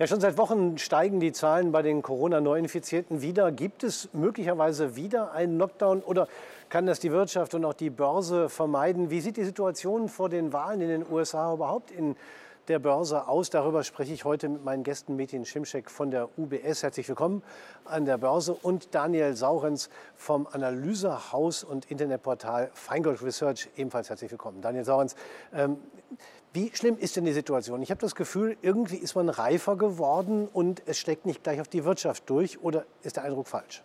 Ja, schon seit Wochen steigen die Zahlen bei den Corona-Neuinfizierten wieder. Gibt es möglicherweise wieder einen Lockdown oder kann das die Wirtschaft und auch die Börse vermeiden? Wie sieht die Situation vor den Wahlen in den USA überhaupt in der Börse aus. Darüber spreche ich heute mit meinen Gästen Metin Schimschek von der UBS. Herzlich willkommen an der Börse und Daniel Saurenz vom Analysehaus und Internetportal Feingold Research. Ebenfalls herzlich willkommen. Daniel Saurenz, ähm, wie schlimm ist denn die Situation? Ich habe das Gefühl, irgendwie ist man reifer geworden und es steckt nicht gleich auf die Wirtschaft durch. Oder ist der Eindruck falsch?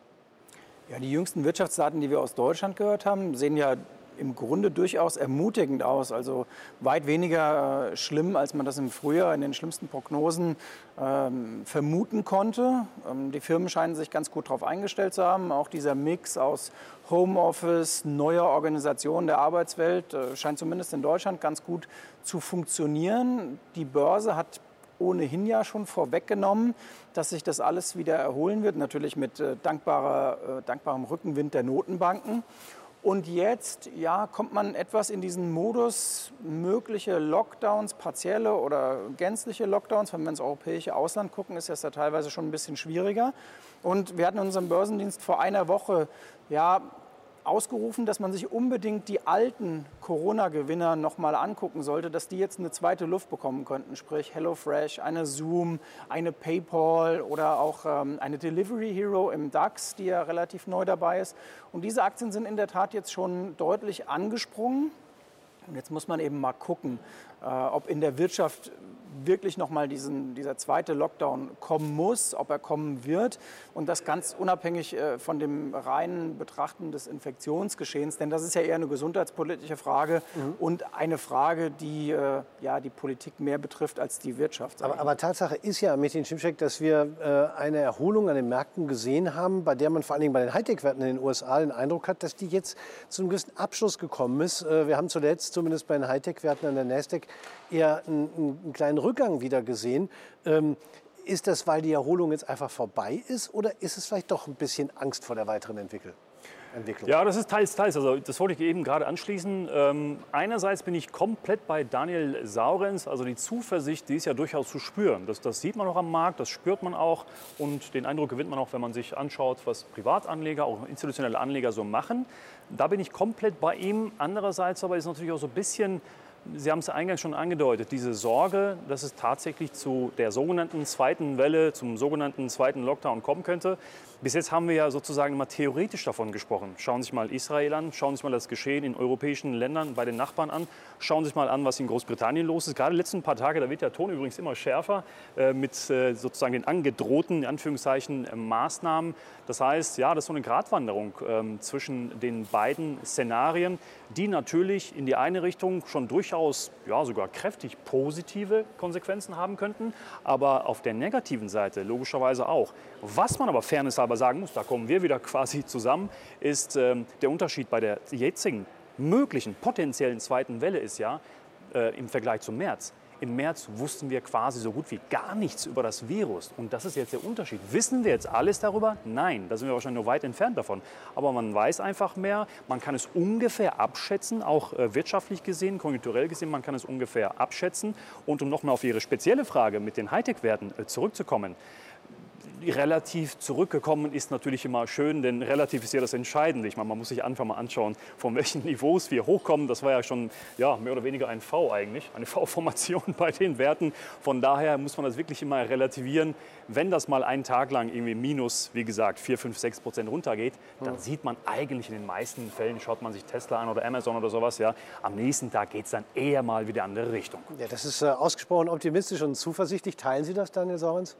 Ja, die jüngsten Wirtschaftsdaten, die wir aus Deutschland gehört haben, sehen ja im Grunde durchaus ermutigend aus. Also weit weniger äh, schlimm, als man das im Frühjahr in den schlimmsten Prognosen ähm, vermuten konnte. Ähm, die Firmen scheinen sich ganz gut darauf eingestellt zu haben. Auch dieser Mix aus Homeoffice, neuer Organisation der Arbeitswelt äh, scheint zumindest in Deutschland ganz gut zu funktionieren. Die Börse hat ohnehin ja schon vorweggenommen, dass sich das alles wieder erholen wird, natürlich mit äh, dankbarer, äh, dankbarem Rückenwind der Notenbanken. Und jetzt ja, kommt man etwas in diesen Modus, mögliche Lockdowns, partielle oder gänzliche Lockdowns. Wenn wir ins europäische Ausland gucken, ist das da teilweise schon ein bisschen schwieriger. Und wir hatten in unserem Börsendienst vor einer Woche ja, ausgerufen, dass man sich unbedingt die alten Corona-Gewinner noch mal angucken sollte, dass die jetzt eine zweite Luft bekommen könnten. Sprich HelloFresh, eine Zoom, eine PayPal oder auch ähm, eine Delivery Hero im DAX, die ja relativ neu dabei ist. Und diese Aktien sind in der Tat jetzt schon deutlich angesprungen. Und jetzt muss man eben mal gucken, äh, ob in der Wirtschaft wirklich nochmal dieser zweite Lockdown kommen muss, ob er kommen wird. Und das ganz unabhängig äh, von dem reinen Betrachten des Infektionsgeschehens. Denn das ist ja eher eine gesundheitspolitische Frage mhm. und eine Frage, die äh, ja, die Politik mehr betrifft als die Wirtschaft. Aber, aber, Tatsache ist ja, Metin Schimschek, dass wir äh, eine Erholung an den Märkten gesehen haben, bei der man vor allen Dingen bei den Hightech-Werten in den USA den Eindruck hat, dass die jetzt zu einem gewissen Abschluss gekommen ist. wir haben zuletzt zumindest bei den Hightech-Werten an der Nasdaq eher einen, einen kleinen Rückgang wieder gesehen. Ähm, ist das, weil die Erholung jetzt einfach vorbei ist oder ist es vielleicht doch ein bisschen Angst vor der weiteren Entwicklung? Ja, das ist teils, teils. Also das wollte ich eben gerade anschließen. Ähm, einerseits bin ich komplett bei Daniel Saurens. Also die Zuversicht, die ist ja durchaus zu spüren. Das, das sieht man auch am Markt, das spürt man auch. Und den Eindruck gewinnt man auch, wenn man sich anschaut, was Privatanleger, auch institutionelle Anleger so machen. Da bin ich komplett bei ihm. Andererseits aber ist natürlich auch so ein bisschen Sie haben es eingangs schon angedeutet, diese Sorge, dass es tatsächlich zu der sogenannten zweiten Welle, zum sogenannten zweiten Lockdown kommen könnte. Bis jetzt haben wir ja sozusagen immer theoretisch davon gesprochen. Schauen Sie sich mal Israel an, schauen Sie sich mal das Geschehen in europäischen Ländern bei den Nachbarn an, schauen Sie sich mal an, was in Großbritannien los ist. Gerade die letzten paar Tage, da wird der Ton übrigens immer schärfer äh, mit äh, sozusagen den angedrohten, in Anführungszeichen, äh, Maßnahmen. Das heißt, ja, das ist so eine Gratwanderung ähm, zwischen den beiden Szenarien, die natürlich in die eine Richtung schon durchaus, ja, sogar kräftig positive Konsequenzen haben könnten, aber auf der negativen Seite logischerweise auch. Was man aber fairness aber sagen muss, da kommen wir wieder quasi zusammen, ist ähm, der Unterschied bei der jetzigen möglichen potenziellen zweiten Welle ist ja äh, im Vergleich zum März. Im März wussten wir quasi so gut wie gar nichts über das Virus. Und das ist jetzt der Unterschied. Wissen wir jetzt alles darüber? Nein, da sind wir wahrscheinlich noch weit entfernt davon. Aber man weiß einfach mehr, man kann es ungefähr abschätzen, auch äh, wirtschaftlich gesehen, konjunkturell gesehen, man kann es ungefähr abschätzen. Und um nochmal auf Ihre spezielle Frage mit den Hightech-Werten äh, zurückzukommen, relativ zurückgekommen ist natürlich immer schön, denn relativ ist ja das Entscheidende. Ich meine, man muss sich einfach mal anschauen, von welchen Niveaus wir hochkommen. Das war ja schon ja, mehr oder weniger ein V eigentlich, eine V-Formation bei den Werten. Von daher muss man das wirklich immer relativieren. Wenn das mal einen Tag lang irgendwie minus, wie gesagt, 4, 5, 6 Prozent runtergeht, dann sieht man eigentlich in den meisten Fällen, schaut man sich Tesla an oder Amazon oder sowas, ja, am nächsten Tag geht es dann eher mal wieder in andere Richtung. Ja, das ist äh, ausgesprochen optimistisch und zuversichtlich. Teilen Sie das, Daniel Saurens?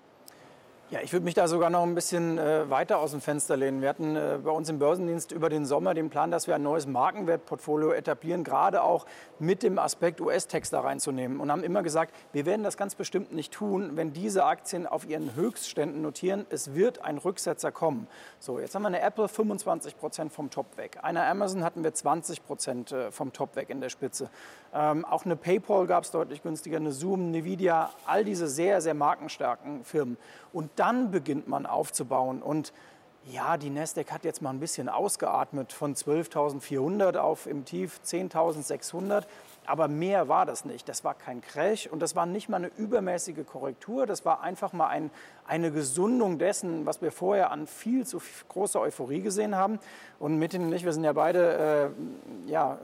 Ja, ich würde mich da sogar noch ein bisschen äh, weiter aus dem Fenster lehnen. Wir hatten äh, bei uns im Börsendienst über den Sommer den Plan, dass wir ein neues Markenwertportfolio etablieren, gerade auch mit dem Aspekt US-Text da reinzunehmen. Und haben immer gesagt, wir werden das ganz bestimmt nicht tun, wenn diese Aktien auf ihren Höchstständen notieren. Es wird ein Rücksetzer kommen. So, jetzt haben wir eine Apple 25 Prozent vom Top weg. Eine Amazon hatten wir 20 Prozent äh, vom Top weg in der Spitze. Ähm, auch eine PayPal gab es deutlich günstiger, eine Zoom, Nvidia, all diese sehr, sehr markenstarken Firmen. Und dann beginnt man aufzubauen. Und ja, die Nasdaq hat jetzt mal ein bisschen ausgeatmet von 12.400 auf im Tief 10.600. Aber mehr war das nicht. Das war kein Crash und das war nicht mal eine übermäßige Korrektur. Das war einfach mal ein, eine Gesundung dessen, was wir vorher an viel zu großer Euphorie gesehen haben. Und Metin und ich, wir sind ja beide äh, ja,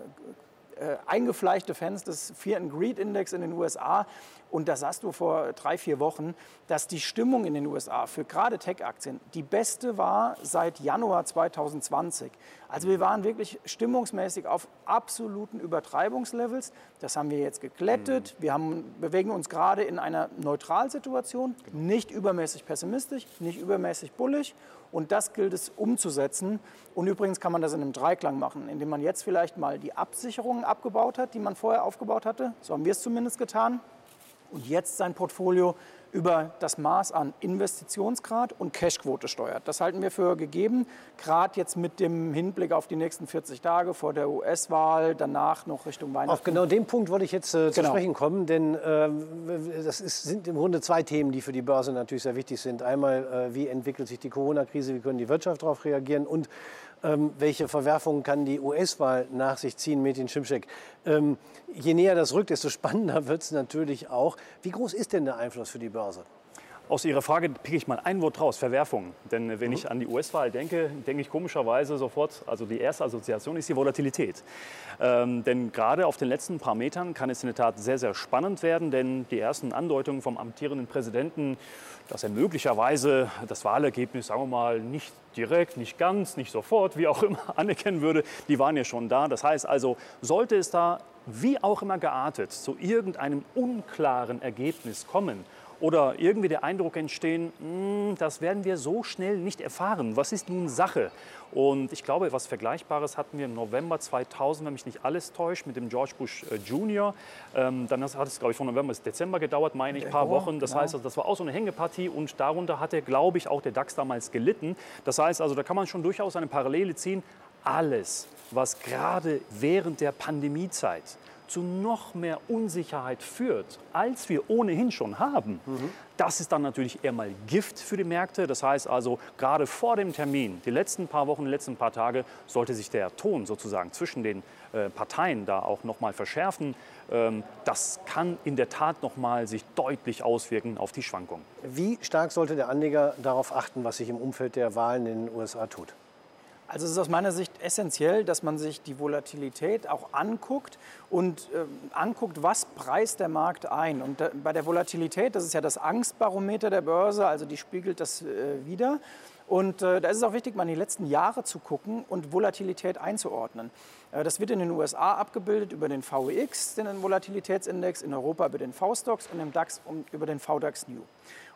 eingefleischte Fans des Fear and Greed Index in den USA. Und da sahst du vor drei, vier Wochen, dass die Stimmung in den USA für gerade Tech-Aktien die beste war seit Januar 2020. Also wir waren wirklich stimmungsmäßig auf absoluten Übertreibungslevels. Das haben wir jetzt geglättet. Wir haben, bewegen uns gerade in einer Neutralsituation, nicht übermäßig pessimistisch, nicht übermäßig bullig. Und das gilt es umzusetzen. Und übrigens kann man das in einem Dreiklang machen, indem man jetzt vielleicht mal die Absicherungen abgebaut hat, die man vorher aufgebaut hatte. So haben wir es zumindest getan und jetzt sein Portfolio über das Maß an Investitionsgrad und Cashquote steuert. Das halten wir für gegeben, gerade jetzt mit dem Hinblick auf die nächsten 40 Tage vor der US-Wahl, danach noch Richtung Weihnachten. Auf genau den Punkt wollte ich jetzt äh, zu Genau. sprechen kommen, denn äh, das ist, sind im Grunde zwei Themen, die für die Börse natürlich sehr wichtig sind. Einmal, äh, wie entwickelt sich die Corona-Krise, wie können die Wirtschaft darauf reagieren und ähm, welche Verwerfungen kann die US-Wahl nach sich ziehen, Metin Schimschek. Ähm, je näher das rückt, desto spannender wird es natürlich auch. Wie groß ist denn der Einfluss für die Börse? Aus Ihrer Frage picke ich mal ein Wort raus, Verwerfung. Denn äh, wenn ich an die US-Wahl denke, denke ich komischerweise sofort, also die erste Assoziation ist die Volatilität. Ähm, denn gerade auf den letzten paar Metern kann es in der Tat sehr, sehr spannend werden, denn die ersten Andeutungen vom amtierenden Präsidenten, dass er möglicherweise das Wahlergebnis, sagen wir mal, nicht direkt, nicht ganz, nicht sofort, wie auch immer anerkennen würde, die waren ja schon da. Das heißt also, sollte es da wie auch immer geartet zu irgendeinem unklaren Ergebnis kommen, oder irgendwie der Eindruck entstehen, "Hm, das werden wir so schnell nicht erfahren. Was ist nun Sache? Und ich glaube, etwas Vergleichbares hatten wir im November 2000, wenn mich nicht alles täuscht, mit dem George Bush äh, Jr. Ähm, dann hat es, glaube ich, von November bis Dezember gedauert, meine ich, ein paar Wochen. Das heißt, also, das war auch so eine Hängepartie und darunter hat er, glaube ich, auch der DAX damals gelitten. Das heißt, also, da kann man schon durchaus eine Parallele ziehen. Alles, was gerade während der Pandemiezeit zu noch mehr Unsicherheit führt, als wir ohnehin schon haben, das ist dann natürlich eher mal Gift für die Märkte. Das heißt also, gerade vor dem Termin, die letzten paar Wochen, die letzten paar Tage, sollte sich der Ton sozusagen zwischen den äh, Parteien da auch noch mal verschärfen. Ähm, das kann in der Tat noch mal sich deutlich auswirken auf die Schwankungen. Wie stark sollte der Anleger darauf achten, was sich im Umfeld der Wahlen in den USA tut? Also es ist aus meiner Sicht essentiell, dass man sich die Volatilität auch anguckt und ähm, anguckt, was preist der Markt ein. Und da, bei der Volatilität, das ist ja das Angstbarometer der Börse, also die spiegelt das äh, wider. Und äh, da ist es auch wichtig, mal in die letzten Jahre zu gucken und Volatilität einzuordnen. Äh, das wird in den USA abgebildet über den VEX, den Volatilitätsindex, in Europa über den V-Stocks und im DAX um, über den VDAX New.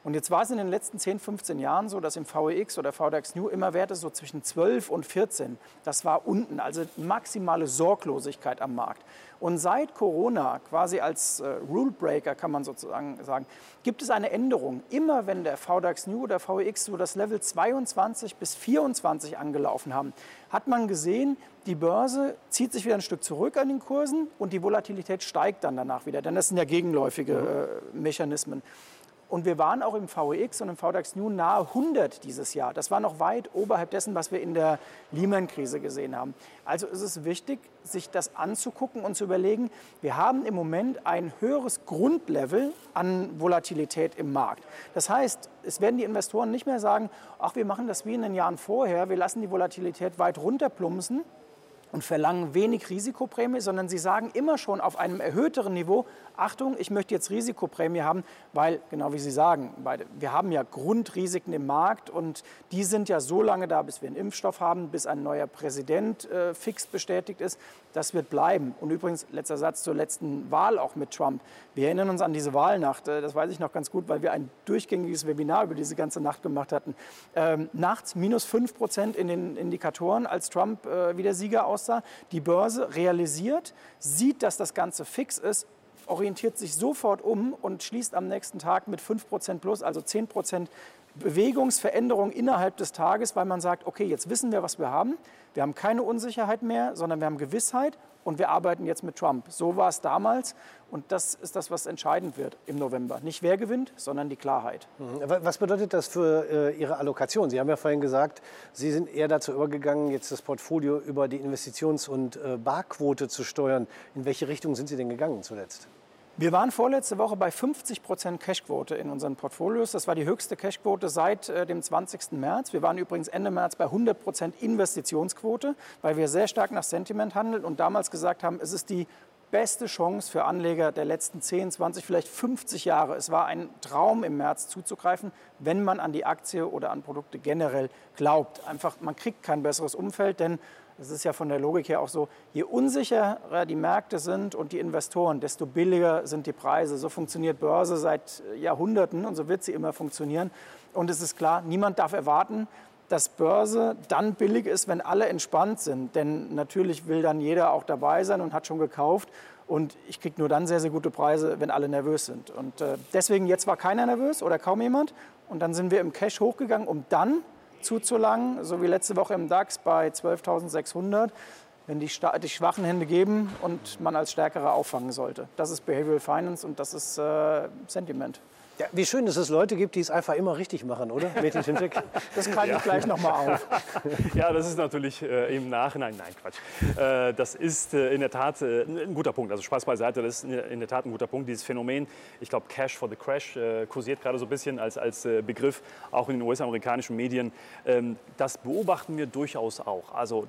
Und jetzt war es in den letzten 10, 15 Jahren so, dass im VEX oder VDAX New immer Werte so zwischen 12 und 14, das war unten, also maximale Sorglosigkeit am Markt. Und seit Corona, quasi als äh, Rule Breaker kann man sozusagen sagen, gibt es eine Änderung. Immer wenn der VDAX New oder VEX so das Level 22 bis 24 angelaufen haben, hat man gesehen, die Börse zieht sich wieder ein Stück zurück an den Kursen und die Volatilität steigt dann danach wieder. Denn das sind ja gegenläufige äh, Mechanismen. Und wir waren auch im VEX und im VDAX New nahe 100 dieses Jahr. Das war noch weit oberhalb dessen, was wir in der Lehman-Krise gesehen haben. Also ist es wichtig, sich das anzugucken und zu überlegen, wir haben im Moment ein höheres Grundlevel an Volatilität im Markt. Das heißt, es werden die Investoren nicht mehr sagen, ach, wir machen das wie in den Jahren vorher, wir lassen die Volatilität weit runterplumpsen und verlangen wenig Risikoprämie, sondern sie sagen immer schon auf einem erhöhteren Niveau, Achtung, ich möchte jetzt Risikoprämie haben, weil, genau wie Sie sagen, wir haben ja Grundrisiken im Markt und die sind ja so lange da, bis wir einen Impfstoff haben, bis ein neuer Präsident äh, fix bestätigt ist. Das wird bleiben. Und übrigens, letzter Satz zur letzten Wahl auch mit Trump. Wir erinnern uns an diese Wahlnacht, äh, das weiß ich noch ganz gut, weil wir ein durchgängiges Webinar über diese ganze Nacht gemacht hatten. Ähm, nachts minus 5 Prozent in den Indikatoren, als Trump äh, wieder Sieger aussah. Die Börse realisiert, sieht, dass das Ganze fix ist, orientiert sich sofort um und schließt am nächsten Tag mit 5% plus, also 10% Bewegungsveränderung innerhalb des Tages, weil man sagt, okay, jetzt wissen wir, was wir haben. Wir haben keine Unsicherheit mehr, sondern wir haben Gewissheit und wir arbeiten jetzt mit Trump. So war es damals und das ist das, was entscheidend wird im November. Nicht wer gewinnt, sondern die Klarheit. Mhm. Was bedeutet das für äh, Ihre Allokation? Sie haben ja vorhin gesagt, Sie sind eher dazu übergegangen, jetzt das Portfolio über die Investitions- und äh, Barquote zu steuern. In welche Richtung sind Sie denn gegangen zuletzt? Wir waren vorletzte Woche bei 50 Prozent Cashquote in unseren Portfolios. Das war die höchste Cashquote seit äh, dem 20. März. Wir waren übrigens Ende März bei 100 Prozent Investitionsquote, weil wir sehr stark nach Sentiment handeln und damals gesagt haben, es ist die beste Chance für Anleger der letzten 10, 20, vielleicht 50 Jahre. Es war ein Traum im März zuzugreifen, wenn man an die Aktie oder an Produkte generell glaubt. Einfach, man kriegt kein besseres Umfeld, denn das ist ja von der Logik her auch so, je unsicherer die Märkte sind und die Investoren, desto billiger sind die Preise. So funktioniert Börse seit Jahrhunderten und so wird sie immer funktionieren. Und es ist klar, niemand darf erwarten, dass Börse dann billig ist, wenn alle entspannt sind. Denn natürlich will dann jeder auch dabei sein und hat schon gekauft. Und ich kriege nur dann sehr, sehr gute Preise, wenn alle nervös sind. Und äh, deswegen, jetzt war keiner nervös oder kaum jemand. Und dann sind wir im Cash hochgegangen, um dann zuzulangen, so wie letzte Woche im DAX bei 12.600, wenn die, die, schwachen Hände geben und man als Stärkere auffangen sollte. Das ist Behavioral Finance und das ist äh, Sentiment. Ja, wie schön, dass es Leute gibt, die es einfach immer richtig machen, oder? Schimczek? Das kann ja. ich gleich nochmal auf. Ja, das ist natürlich äh, im Nachhinein, nein, Quatsch. Äh, das ist äh, in der Tat äh, ein guter Punkt. Also Spaß beiseite, das ist in der Tat ein guter Punkt. Dieses Phänomen, ich glaube, Cash for the Crash äh, kursiert gerade so ein bisschen als, als äh, Begriff, auch in den US-amerikanischen Medien. Ähm, das beobachten wir durchaus auch. Also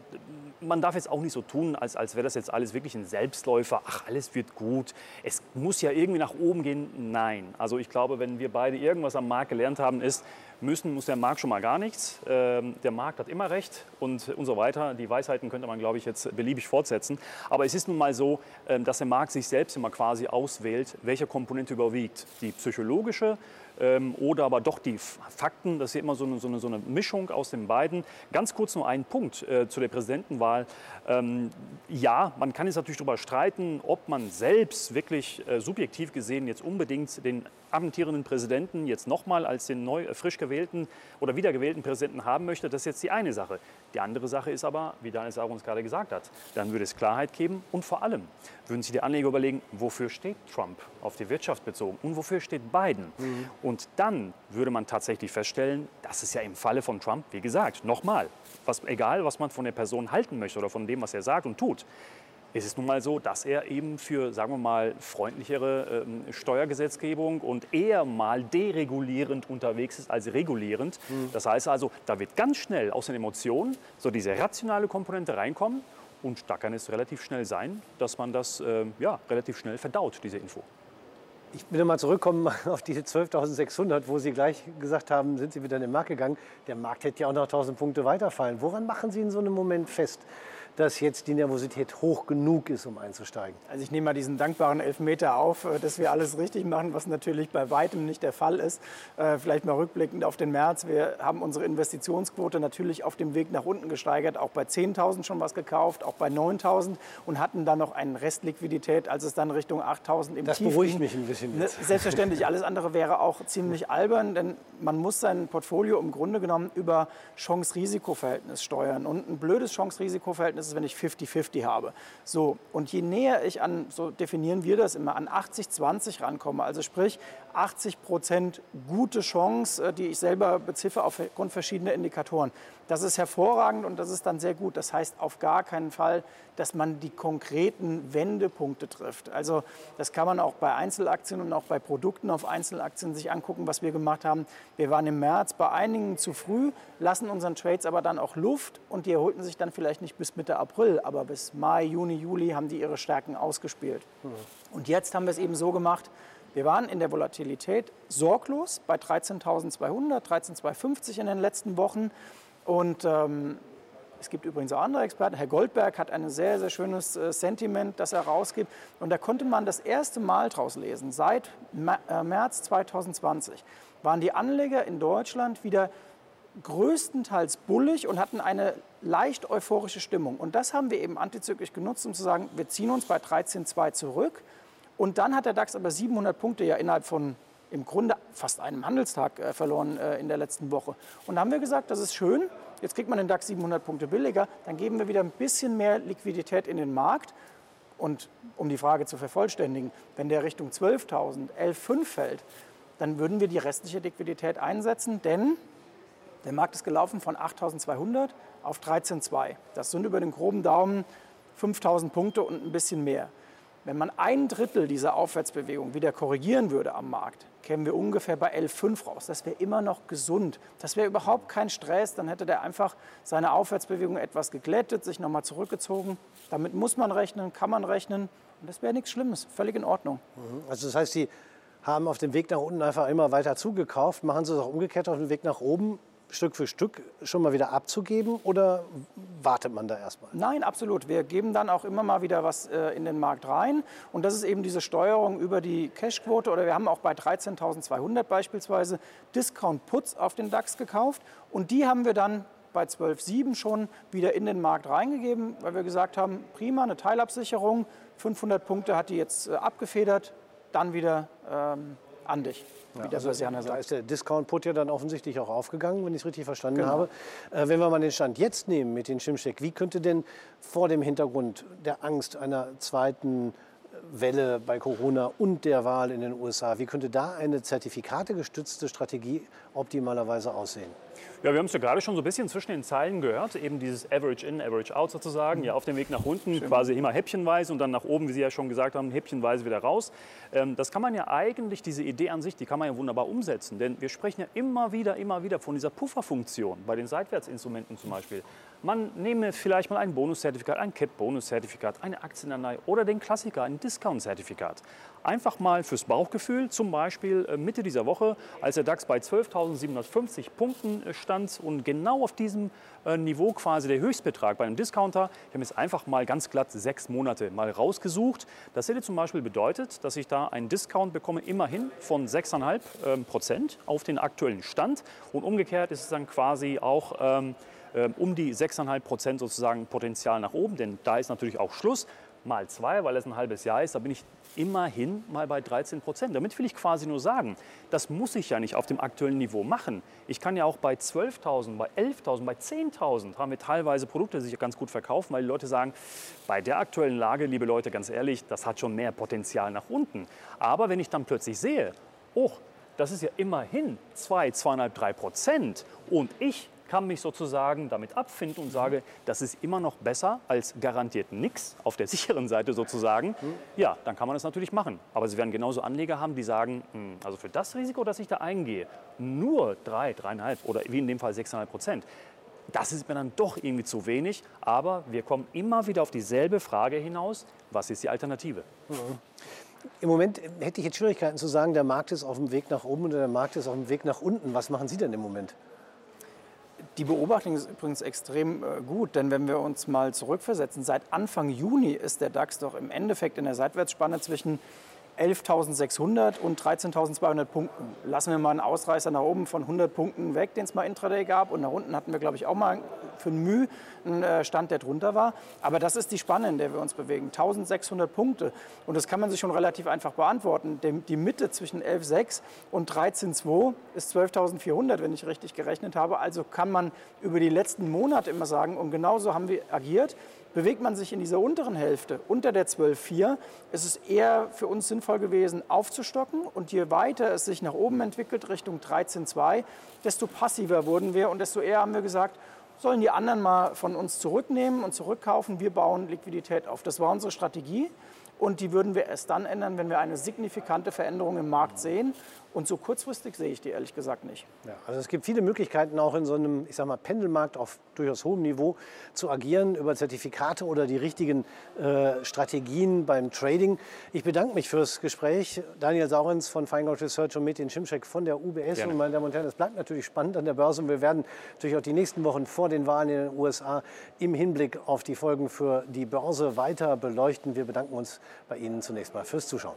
man darf jetzt auch nicht so tun, als, als wäre das jetzt alles wirklich ein Selbstläufer. Ach, alles wird gut. Es muss ja irgendwie nach oben gehen. Nein. Also ich glaube, wenn wir beide irgendwas am Markt gelernt haben, ist, müssen muss der Markt schon mal gar nichts. Ähm, der Markt hat immer recht und, und so weiter. Die Weisheiten könnte man, glaube ich, jetzt beliebig fortsetzen. Aber es ist nun mal so, ähm, dass der Markt sich selbst immer quasi auswählt, welche Komponente überwiegt. Die psychologische ähm, oder aber doch die Fakten. Das ist ja immer so eine, so, eine, so eine, Mischung aus den beiden. Ganz kurz nur ein Punkt äh, zu der Präsidentenwahl. Ähm, ja, man kann jetzt natürlich darüber streiten, ob man selbst wirklich äh, subjektiv gesehen jetzt unbedingt den amtierenden Präsidenten jetzt nochmal als den neu, äh, frisch gewählten oder wiedergewählten Präsidenten haben möchte. Das ist jetzt die eine Sache. Die andere Sache ist aber, wie Daniel uns gerade gesagt hat, dann würde es Klarheit geben und vor allem würden sich die Anleger überlegen, wofür steht Trump auf die Wirtschaft bezogen und wofür steht Biden. Mhm. Und dann würde man tatsächlich feststellen, dass es ja im Falle von Trump, wie gesagt, nochmal, was, egal was man von der Person halten möchte oder von dem, was er sagt und tut, es ist nun mal so, dass er eben für, sagen wir mal, freundlichere äh, Steuergesetzgebung und eher mal deregulierend unterwegs ist als regulierend. Mhm. Das heißt also, da wird ganz schnell aus den Emotionen so diese rationale Komponente reinkommen und da kann es relativ schnell sein, dass man das äh, ja, relativ schnell verdaut, diese Info. Ich will mal zurückkommen auf diese 12.600, wo Sie gleich gesagt haben, sind Sie wieder in den Markt gegangen. Der Markt hätte ja auch noch 1000 Punkte weiterfallen. Woran machen Sie in so einem Moment fest? Dass jetzt die Nervosität hoch genug ist, um einzusteigen? Also ich nehme mal diesen dankbaren Elfmeter auf, äh, dass wir alles richtig machen, was natürlich bei weitem nicht der Fall ist. Äh, vielleicht mal rückblickend auf den März. Wir haben unsere Investitionsquote natürlich auf dem Weg nach unten gesteigert, auch bei 10.000 schon was gekauft, auch bei 9.000 und hatten dann noch einen Restliquidität, als es dann Richtung 8.000 im Das Tief beruhigt mich ein bisschen. Jetzt. Selbstverständlich, alles andere wäre auch ziemlich albern, denn man muss sein Portfolio im Grunde genommen über Chance-Risiko-Verhältnis steuern. Und ein blödes Chance-Risiko-Verhältnis ist, wenn ich 50-50 habe. So, und je näher ich an, so definieren wir das immer, an 80-20 rankomme, also sprich 80 Prozent gute Chance, äh, die ich selber beziffe aufgrund verschiedener Indikatoren. Das ist hervorragend und das ist dann sehr gut. Das heißt auf gar keinen Fall, dass man die konkreten Wendepunkte trifft. Also das kann man auch bei Einzelaktien und auch bei Produkten auf Einzelaktien sich angucken, was wir gemacht haben. Wir waren im März bei einigen zu früh, lassen unseren Trades aber dann auch Luft und die erholten sich dann vielleicht nicht bis Mitte April, aber bis Mai, Juni, Juli haben die ihre Stärken ausgespielt. Mhm. Und jetzt haben wir es eben so gemacht, wir waren in der Volatilität sorglos bei 13.200, 13.250 in den letzten Wochen. Und ähm, es gibt übrigens auch andere Experten. Herr Goldberg hat ein sehr, sehr schönes äh, Sentiment, das er rausgibt. Und da konnte man das erste Mal draus lesen. Seit äh, März 2020 waren die Anleger in Deutschland wieder größtenteils bullig und hatten eine leicht euphorische Stimmung. Und das haben wir eben antizyklisch genutzt, um zu sagen, wir ziehen uns bei 13,2 zurück und dann hat der DAX aber 700 Punkte ja innerhalb von im Grunde fast einem Handelstag äh, verloren äh, in der letzten Woche. Und da haben wir gesagt, das ist schön, jetzt kriegt man den DAX 700 Punkte billiger, dann geben wir wieder ein bisschen mehr Liquidität in den Markt. Und um die Frage zu vervollständigen, wenn der Richtung 12.000, 11.5 fällt, dann würden wir die restliche Liquidität einsetzen, denn der Markt ist gelaufen von 8.200 auf 13.2. Das sind über den groben Daumen 5.000 Punkte und ein bisschen mehr. Wenn man ein Drittel dieser Aufwärtsbewegung wieder korrigieren würde am Markt, kämen wir ungefähr bei 11,5 raus. Das wäre immer noch gesund. Das wäre überhaupt kein Stress. Dann hätte der einfach seine Aufwärtsbewegung etwas geglättet, sich nochmal zurückgezogen. Damit muss man rechnen, kann man rechnen. Und das wäre nichts Schlimmes, völlig in Ordnung. Mhm. Also das heißt, Sie haben auf dem Weg nach unten einfach immer weiter zugekauft. Machen Sie es auch umgekehrt auf dem Weg nach oben? Stück für Stück schon mal wieder abzugeben oder wartet man da erstmal? Nein, absolut. Wir geben dann auch immer mal wieder was äh, in den Markt rein. Und das ist eben diese Steuerung über die Cashquote. Oder wir haben auch bei 13.200 beispielsweise Discount-Puts auf den DAX gekauft. Und die haben wir dann bei 12,7 schon wieder in den Markt reingegeben, weil wir gesagt haben, prima, eine Teilabsicherung, 500 Punkte hat die jetzt äh, abgefedert, dann wieder ähm, an dich. Ja, also da ist der Discount-Put ja dann offensichtlich auch aufgegangen, wenn ich es richtig verstanden genau. habe. Äh, wenn wir mal den Stand jetzt nehmen mit den Schimsteck, wie könnte denn vor dem Hintergrund der Angst einer zweiten Welle bei Corona und der Wahl in den USA, wie könnte da eine zertifikate-gestützte Strategie optimalerweise aussehen? Ja, wir haben es ja gerade schon so ein bisschen zwischen den Zeilen gehört, eben dieses Average in, Average out sozusagen, ja auf dem Weg nach unten Schön. quasi immer häppchenweise und dann nach oben, wie Sie ja schon gesagt haben, häppchenweise wieder raus. Ähm, das kann man ja eigentlich, diese Idee an sich, die kann man ja wunderbar umsetzen, denn wir sprechen ja immer wieder, immer wieder von dieser Pufferfunktion bei den Seitwärtsinstrumenten zum Beispiel. Man nehme vielleicht mal ein Bonuszertifikat, ein Cap-Bonuszertifikat, eine Aktienanleihe oder den Klassiker, ein Discount-Zertifikat. Einfach mal fürs Bauchgefühl, zum Beispiel äh, Mitte dieser Woche, als der DAX bei 12.750 Punkten äh, stand und genau auf diesem äh, Niveau quasi der Höchstbetrag bei einem Discounter. Ich habe jetzt einfach mal ganz glatt sechs Monate mal rausgesucht. Das hätte zum Beispiel bedeutet, dass ich da einen Discount bekomme, immerhin von 6,5 ähm, Prozent auf den aktuellen Stand. Und umgekehrt ist es dann quasi auch ähm, ähm, um die 6,5 Prozent sozusagen Potenzial nach oben, denn da ist natürlich auch Schluss. Mal zwei, weil es ein halbes Jahr ist, da bin ich immerhin mal bei 13 Prozent. Damit will ich quasi nur sagen, das muss ich ja nicht auf dem aktuellen Niveau machen. Ich kann ja auch bei 12.000, bei 11.000, bei 10.000 haben wir teilweise Produkte, die sich ganz gut verkaufen, weil die Leute sagen, bei der aktuellen Lage, liebe Leute, ganz ehrlich, das hat schon mehr Potenzial nach unten. Aber wenn ich dann plötzlich sehe, oh, das ist ja immerhin 2, 2,5, 3 Prozent und ich kann mich sozusagen damit abfinden und sage, das ist immer noch besser als garantiert nichts auf der sicheren Seite sozusagen, ja, dann kann man das natürlich machen. Aber Sie werden genauso Anleger haben, die sagen, hm, also für das Risiko, das ich da eingehe, nur 3, 3,5 oder wie in dem Fall 6,5 Prozent, das ist mir dann doch irgendwie zu wenig. Aber wir kommen immer wieder auf dieselbe Frage hinaus, was ist die Alternative? Mhm. Im Moment hätte ich jetzt Schwierigkeiten zu sagen, der Markt ist auf dem Weg nach oben oder der Markt ist auf dem Weg nach unten. Was machen Sie denn im Moment? Die Beobachtung ist übrigens extrem äh, gut, denn wenn wir uns mal zurückversetzen, seit Anfang Juni ist der DAX doch im Endeffekt in der Seitwärtsspanne zwischen 11.600 und 13.200 Punkten. Lassen wir mal einen Ausreißer nach oben von 100 Punkten weg, den es mal intraday gab. Und nach unten hatten wir, glaube ich, auch mal für ein Mühe einen äh, Stand, der drunter war. Aber das ist die Spanne, in der wir uns bewegen. 1.600 Punkte. Und das kann man sich schon relativ einfach beantworten. Die Mitte zwischen 11.6 und 13.2 ist 12.400, wenn ich richtig gerechnet habe. Also kann man über die letzten Monate immer sagen, und genauso haben wir agiert. Bewegt man sich in dieser unteren Hälfte, unter der 12,4, ist es eher für uns sinnvoll gewesen, aufzustocken. Und je weiter es sich nach oben entwickelt, Richtung 13,2, desto passiver wurden wir und desto eher haben wir gesagt, sollen die anderen mal von uns zurücknehmen und zurückkaufen. Wir bauen Liquidität auf. Das war unsere Strategie. Und die würden wir erst dann ändern, wenn wir eine signifikante Veränderung im Markt sehen. Und so kurzfristig sehe ich die ehrlich gesagt nicht. Ja, also es gibt viele Möglichkeiten auch in so einem, ich sag mal, Pendelmarkt auf durchaus hohem Niveau zu agieren über Zertifikate oder die richtigen äh, Strategien beim Trading. Ich bedanke mich fürs Gespräch. Daniel Saurens von Feingold Research und Metin Schimschek von der UBS. Gerne. Und meine Damen und Herren, es bleibt natürlich spannend an der Börse und wir werden natürlich auch die nächsten Wochen vor den Wahlen in den USA im Hinblick auf die Folgen für die Börse weiter beleuchten. Wir bedanken uns bei Ihnen zunächst mal fürs Zuschauen.